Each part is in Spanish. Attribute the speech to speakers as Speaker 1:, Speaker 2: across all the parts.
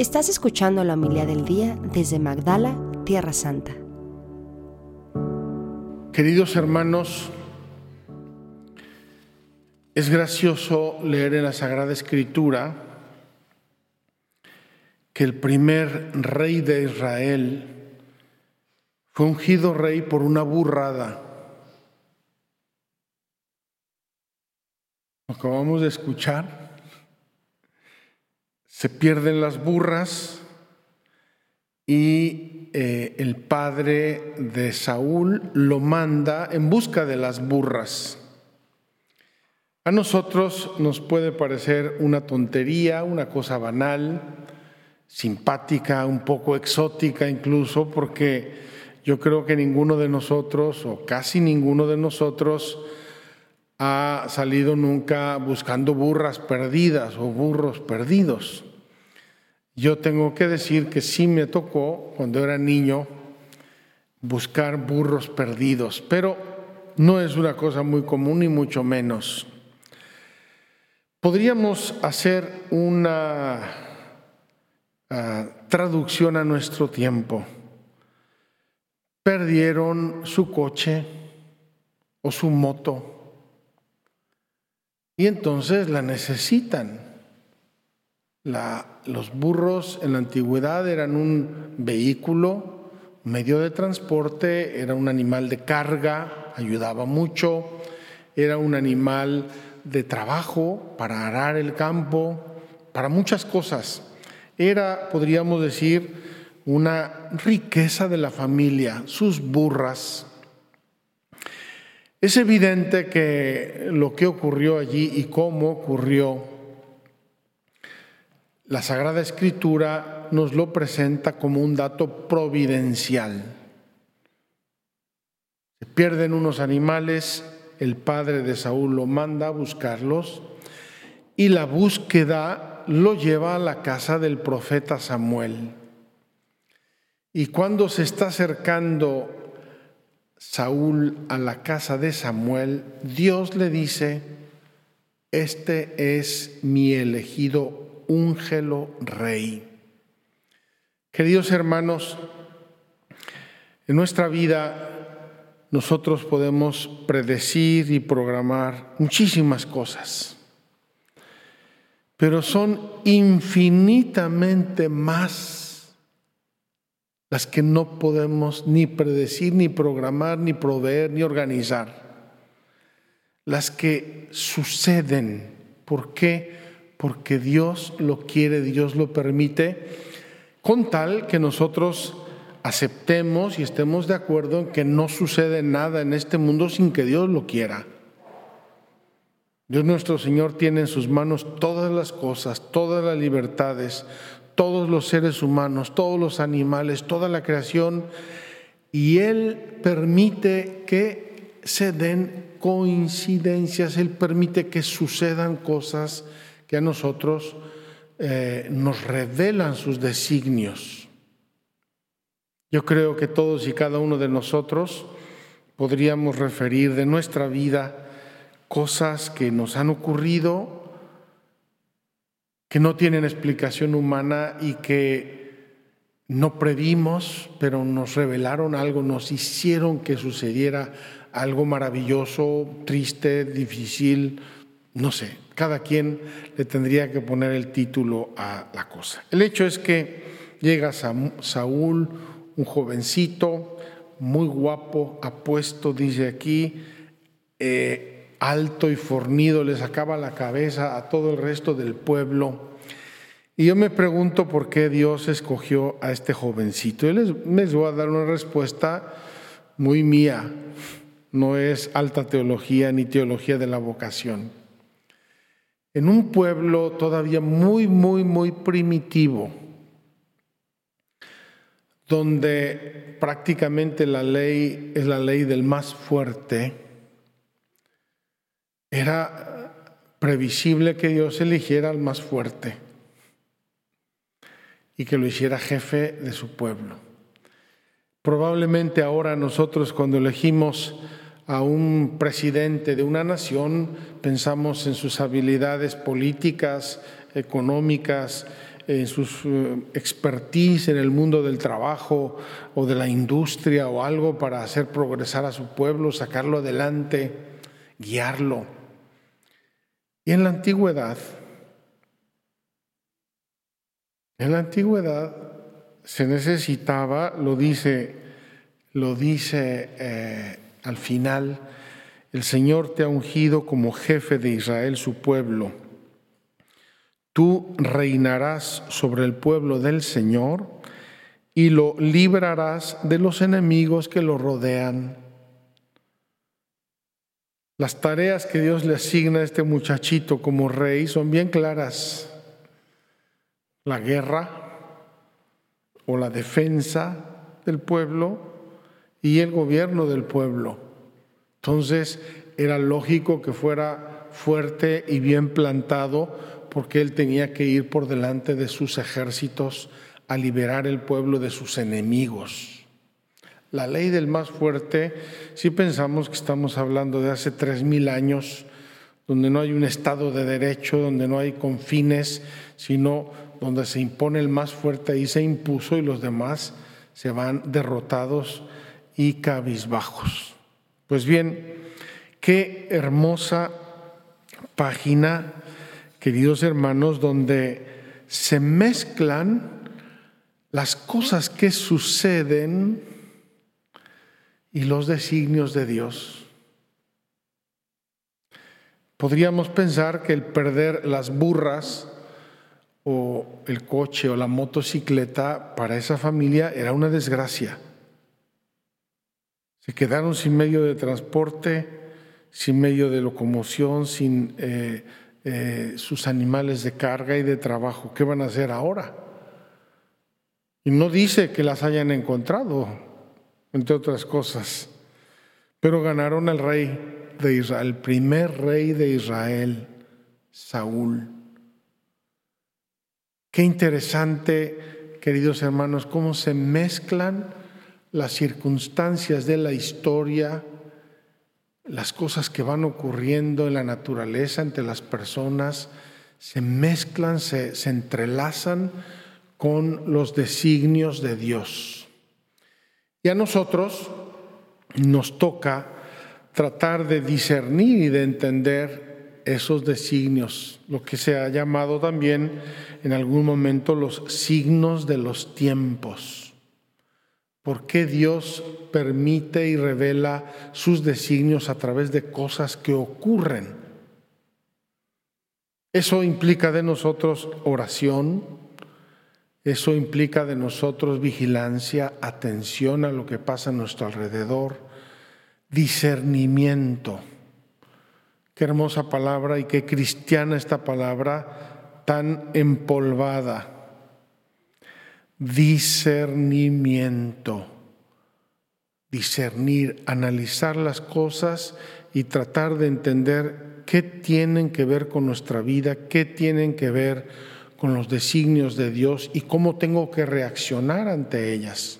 Speaker 1: Estás escuchando la humildad del día desde Magdala, Tierra Santa.
Speaker 2: Queridos hermanos, es gracioso leer en la Sagrada Escritura que el primer rey de Israel fue ungido rey por una burrada. Acabamos de escuchar. Se pierden las burras y eh, el padre de Saúl lo manda en busca de las burras. A nosotros nos puede parecer una tontería, una cosa banal, simpática, un poco exótica incluso, porque yo creo que ninguno de nosotros, o casi ninguno de nosotros, ha salido nunca buscando burras perdidas o burros perdidos. Yo tengo que decir que sí me tocó, cuando era niño, buscar burros perdidos, pero no es una cosa muy común ni mucho menos. Podríamos hacer una ah, traducción a nuestro tiempo. Perdieron su coche o su moto y entonces la necesitan los burros en la antigüedad eran un vehículo, medio de transporte, era un animal de carga, ayudaba mucho, era un animal de trabajo para arar el campo, para muchas cosas. Era, podríamos decir, una riqueza de la familia, sus burras. Es evidente que lo que ocurrió allí y cómo ocurrió la Sagrada Escritura nos lo presenta como un dato providencial. Se pierden unos animales, el padre de Saúl lo manda a buscarlos y la búsqueda lo lleva a la casa del profeta Samuel. Y cuando se está acercando Saúl a la casa de Samuel, Dios le dice, este es mi elegido úngelo rey. Queridos hermanos, en nuestra vida nosotros podemos predecir y programar muchísimas cosas, pero son infinitamente más las que no podemos ni predecir, ni programar, ni proveer, ni organizar. Las que suceden. ¿Por qué? Porque Dios lo quiere, Dios lo permite, con tal que nosotros aceptemos y estemos de acuerdo en que no sucede nada en este mundo sin que Dios lo quiera. Dios nuestro Señor tiene en sus manos todas las cosas, todas las libertades, todos los seres humanos, todos los animales, toda la creación, y Él permite que se den coincidencias, Él permite que sucedan cosas que a nosotros eh, nos revelan sus designios. Yo creo que todos y cada uno de nosotros podríamos referir de nuestra vida cosas que nos han ocurrido, que no tienen explicación humana y que no previmos, pero nos revelaron algo, nos hicieron que sucediera algo maravilloso, triste, difícil, no sé, cada quien le tendría que poner el título a la cosa. El hecho es que llega Saúl, un jovencito, muy guapo, apuesto, dice aquí, eh, alto y fornido, le sacaba la cabeza a todo el resto del pueblo. Y yo me pregunto por qué Dios escogió a este jovencito. Yo les, les voy a dar una respuesta muy mía, no es alta teología ni teología de la vocación en un pueblo todavía muy, muy, muy primitivo, donde prácticamente la ley es la ley del más fuerte, era previsible que Dios eligiera al más fuerte y que lo hiciera jefe de su pueblo. Probablemente ahora nosotros cuando elegimos a un presidente de una nación, pensamos en sus habilidades políticas, económicas, en sus eh, expertise en el mundo del trabajo o de la industria o algo para hacer progresar a su pueblo, sacarlo adelante, guiarlo. Y en la antigüedad, en la antigüedad se necesitaba, lo dice, lo dice eh, al final, el Señor te ha ungido como jefe de Israel, su pueblo. Tú reinarás sobre el pueblo del Señor y lo librarás de los enemigos que lo rodean. Las tareas que Dios le asigna a este muchachito como rey son bien claras. La guerra o la defensa del pueblo y el gobierno del pueblo. Entonces era lógico que fuera fuerte y bien plantado porque él tenía que ir por delante de sus ejércitos a liberar el pueblo de sus enemigos. La ley del más fuerte, si pensamos que estamos hablando de hace tres mil años, donde no hay un Estado de derecho, donde no hay confines, sino donde se impone el más fuerte, ahí se impuso y los demás se van derrotados y cabizbajos. Pues bien, qué hermosa página, queridos hermanos, donde se mezclan las cosas que suceden y los designios de Dios. Podríamos pensar que el perder las burras o el coche o la motocicleta para esa familia era una desgracia. Se quedaron sin medio de transporte, sin medio de locomoción, sin eh, eh, sus animales de carga y de trabajo. ¿Qué van a hacer ahora? Y no dice que las hayan encontrado, entre otras cosas, pero ganaron al rey de Israel, el primer rey de Israel, Saúl. Qué interesante, queridos hermanos, cómo se mezclan las circunstancias de la historia, las cosas que van ocurriendo en la naturaleza, entre las personas, se mezclan, se, entrelazan con los designios de Dios. Y a nosotros nos toca tratar de discernir y de entender esos designios, lo que se ha llamado también en algún momento los signos de los tiempos. ¿Por qué Dios permite y revela sus designios a través de cosas que ocurren? Eso implica de nosotros oración, eso implica de nosotros vigilancia, atención a lo que pasa a nuestro alrededor, discernimiento. Qué hermosa palabra y qué cristiana esta palabra tan empolvada discernimiento. Discernir, analizar las cosas y tratar de entender qué tienen que ver con nuestra vida, qué tienen que ver con los designios de Dios y cómo tengo que reaccionar ante ellas.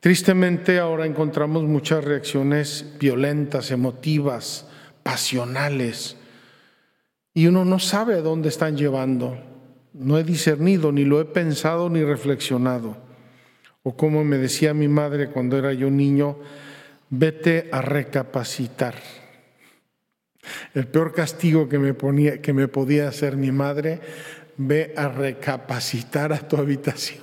Speaker 2: Tristemente ahora encontramos muchas reacciones violentas, emotivas, pasionales, y uno no sabe a dónde están llevando no he discernido, ni lo he pensado, ni reflexionado. O como me decía mi madre cuando era yo niño, vete a recapacitar. El peor castigo que me, ponía, que me podía hacer mi madre, ve a recapacitar a tu habitación.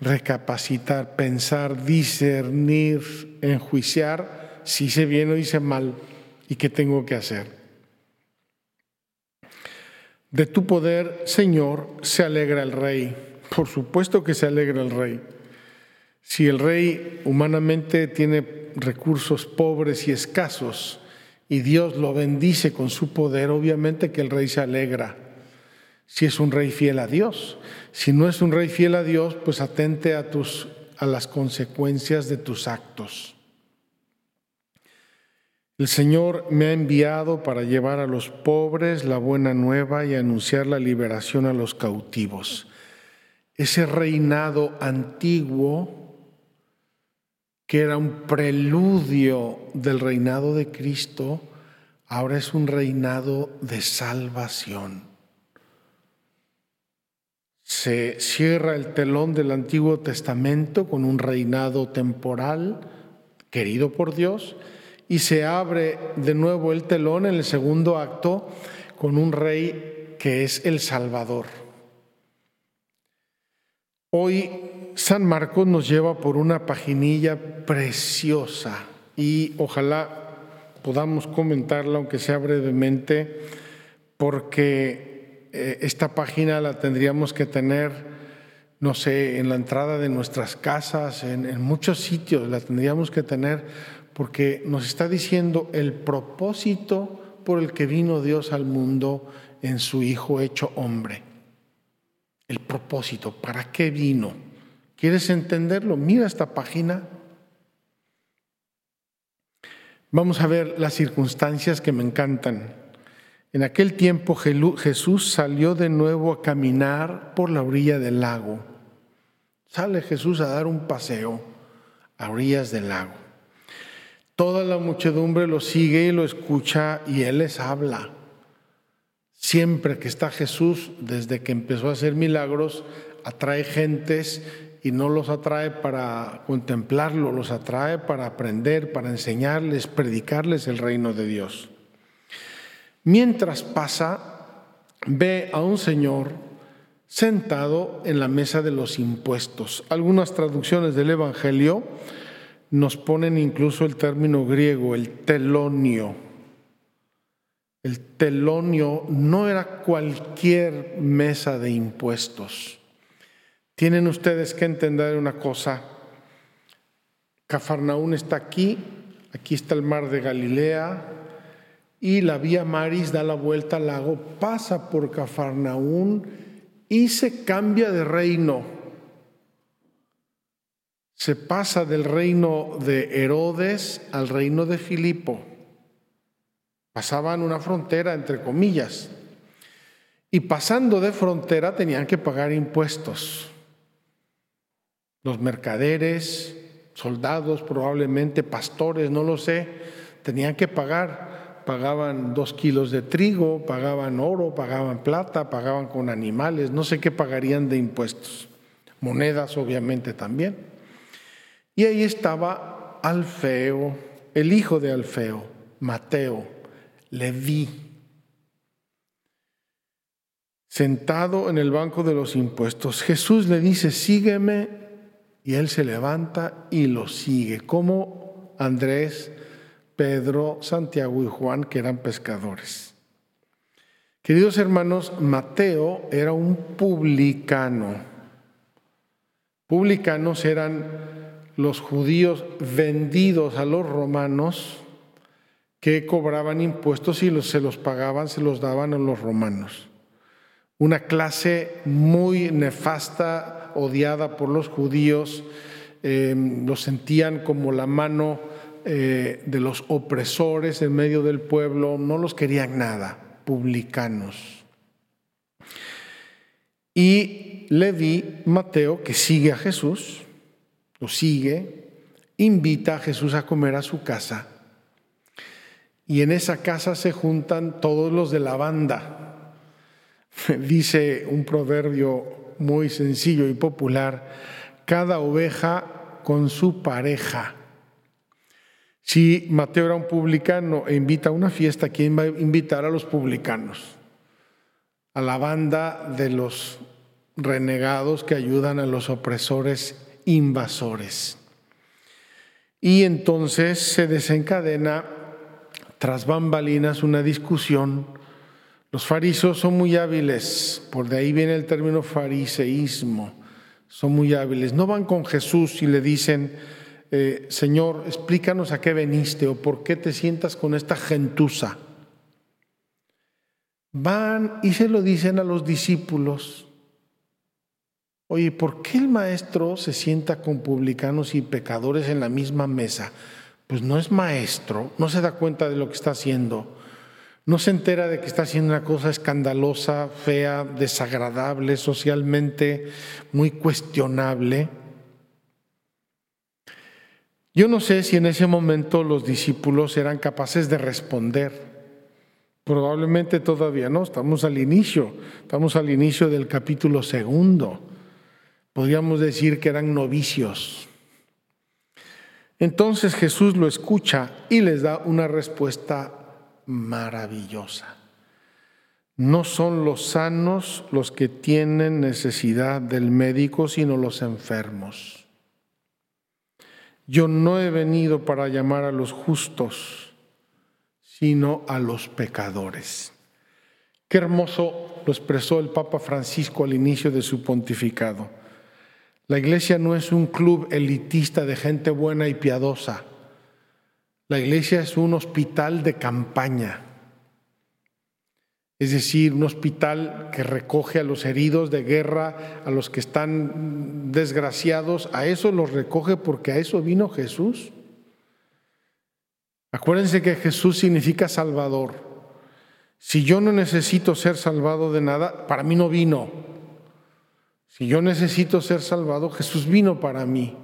Speaker 2: recapacitar, pensar, discernir, enjuiciar si hice bien o hice mal y qué tengo que hacer. De tu poder, Señor, se alegra el rey. Por supuesto que se alegra el rey. Si el rey humanamente tiene recursos pobres y escasos y Dios lo bendice con su poder, obviamente que el rey se alegra. Si es un rey fiel a Dios. Si no es un rey fiel a Dios, pues atente a, tus, a las consecuencias de tus actos. El Señor me ha enviado para llevar a los pobres la buena nueva y anunciar la liberación a los cautivos. Ese reinado antiguo, que era un preludio del reinado de Cristo, ahora es un reinado de salvación. se cierra el telón del Antiguo Testamento con un reinado temporal querido por Dios y se abre de nuevo el telón en el segundo acto con un rey que es el Salvador. Hoy San Marcos nos lleva por una paginilla preciosa y ojalá podamos comentarla, aunque sea brevemente, porque eh, esta página la tendríamos que tener, no sé, en la entrada de nuestras casas, en muchos sitios la tendríamos que tener, porque nos está diciendo el propósito por el que vino Dios al mundo en su Hijo hecho hombre. El propósito, ¿para qué vino? ¿Quieres entenderlo? Mira esta página. Vamos a ver las circunstancias que me encantan. En aquel tiempo Jesús salió de nuevo a caminar por la orilla del lago. Sale Jesús a dar un paseo a orillas del lago. Toda la muchedumbre lo sigue y lo escucha y Él les habla. Siempre que está Jesús, desde que empezó a hacer milagros, atrae gentes y no los atrae para contemplarlo, los atrae para aprender, para enseñarles, predicarles el reino de Dios. Mientras pasa, ve a un señor sentado en la mesa de los impuestos. Algunas traducciones del Evangelio nos ponen incluso el término griego, el telonio. El telonio no era cualquier mesa de impuestos. Tienen ustedes que entender una cosa. Cafarnaún está aquí, aquí está el mar de Galilea y la vía Maris da la vuelta al lago, pasa por Cafarnaún y se cambia de reino se pasa del reino de Herodes al reino de Filipo. Pasaban una frontera, entre comillas. Y pasando de frontera tenían que pagar impuestos. Los mercaderes, soldados, probablemente pastores, no lo sé, tenían que pagar. Pagaban dos kilos de trigo, pagaban oro, pagaban plata, pagaban con animales, no sé qué pagarían de impuestos. Monedas, obviamente, también. Y ahí estaba Alfeo, el hijo de Alfeo, Mateo, Leví, sentado en el banco de los impuestos. Jesús le dice, sígueme, y él se levanta y lo sigue, como Andrés, Pedro, Santiago y Juan, que eran pescadores. Queridos hermanos, Mateo era un publicano. Publicanos eran los judíos vendidos a los romanos que cobraban impuestos y se los pagaban, se los daban a los romanos. Una clase muy nefasta, odiada por los judíos, eh, los sentían como la mano eh, de los opresores en medio del pueblo, no los querían nada, publicanos. Y Levi, Mateo, que sigue a Jesús, lo sigue, invita a Jesús a comer a su casa. Y en esa casa se juntan todos los de la banda. Dice un proverbio muy sencillo y popular, cada oveja con su pareja. Si Mateo era un publicano e invita a una fiesta, ¿quién va a invitar a los publicanos? A la banda de los renegados que ayudan a los opresores invasores. Y entonces se desencadena tras bambalinas una discusión. Los fariseos son muy hábiles, por de ahí viene el término fariseísmo, son muy hábiles. No van con Jesús y le dicen, eh, Señor, explícanos a qué veniste o por qué te sientas con esta gentuza. Van y se lo dicen a los discípulos Oye, ¿por qué el maestro se sienta con publicanos y pecadores en la misma mesa? Pues no es maestro, no se da cuenta de lo que está haciendo, no se entera de que está haciendo una cosa escandalosa, fea, desagradable, socialmente muy cuestionable. Yo no sé si en ese momento los discípulos eran capaces de responder, Probablemente todavía no, estamos al inicio, estamos al inicio del capítulo segundo. Podríamos decir que eran novicios. Entonces Jesús lo escucha y les da una respuesta maravillosa. No son los sanos los que tienen necesidad del médico, sino los enfermos. Yo no he venido para llamar a los justos, sino a los pecadores. Qué hermoso lo expresó el Papa Francisco al inicio de su pontificado. La iglesia no es un club elitista de gente buena y piadosa. La iglesia es un hospital de campaña es decir, un hospital que recoge a los heridos de guerra, a los que están desgraciados, a eso los recoge porque a eso vino Jesús. Acuérdense que Jesús significa Salvador. Si yo no necesito ser salvado de nada, para mí no vino. Si yo necesito ser salvado, Jesús vino para mí.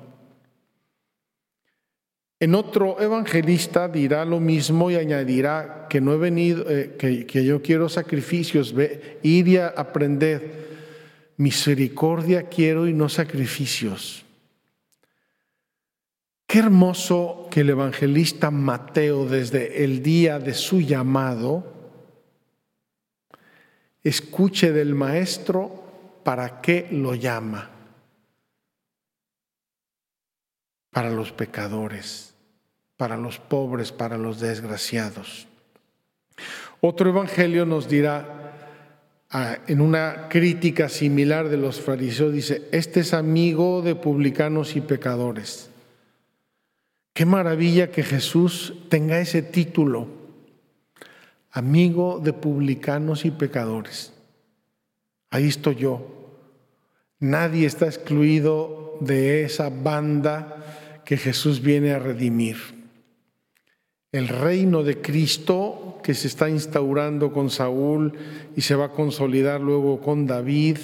Speaker 2: En otro evangelista dirá lo mismo y añadirá que no he venido, eh, que, yo quiero sacrificios, ve, ir y aprender. Misericordia quiero y no sacrificios. Qué hermoso que el evangelista Mateo desde el día de su llamado escuche del maestro para qué lo llama. Para los pecadores para los pobres, para los desgraciados. Otro evangelio nos dirá, ah, en una crítica similar de los fariseos, dice, este es amigo de publicanos y pecadores. Qué maravilla que Jesús tenga ese título, amigo de publicanos y pecadores. Ahí estoy yo. Nadie está excluido de esa banda que Jesús viene a redimir el reino de Cristo que se está instaurando con Saúl y se va a consolidar luego con David,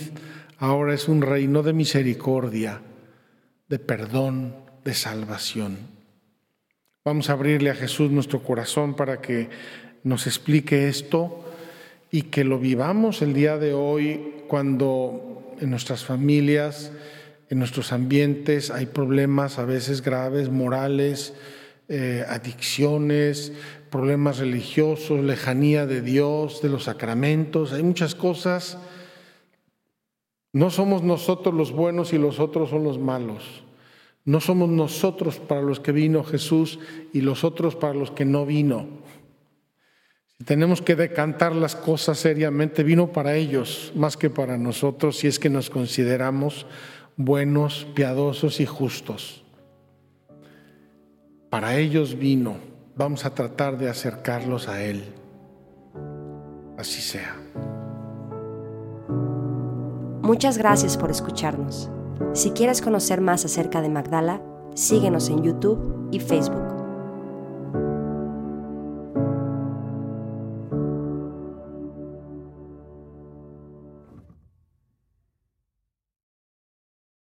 Speaker 2: ahora es un reino de misericordia, de perdón, de salvación. Vamos a abrirle a Jesús nuestro corazón para que nos explique esto y que lo vivamos el día de hoy cuando en nuestras familias, en nuestros ambientes hay problemas a veces graves, morales, eh, adicciones, problemas religiosos, lejanía de Dios, de los sacramentos, hay muchas cosas. No somos nosotros los buenos y los otros son los malos. No somos nosotros para los que vino Jesús y los otros para los que no vino. Tenemos que decantar las cosas seriamente, vino para ellos más que para nosotros si es que nos consideramos buenos, piadosos y justos. Para ellos vino. Vamos a tratar de acercarlos a Él. Así sea.
Speaker 1: Muchas gracias por escucharnos. Si quieres conocer más acerca de Magdala, síguenos en YouTube y Facebook.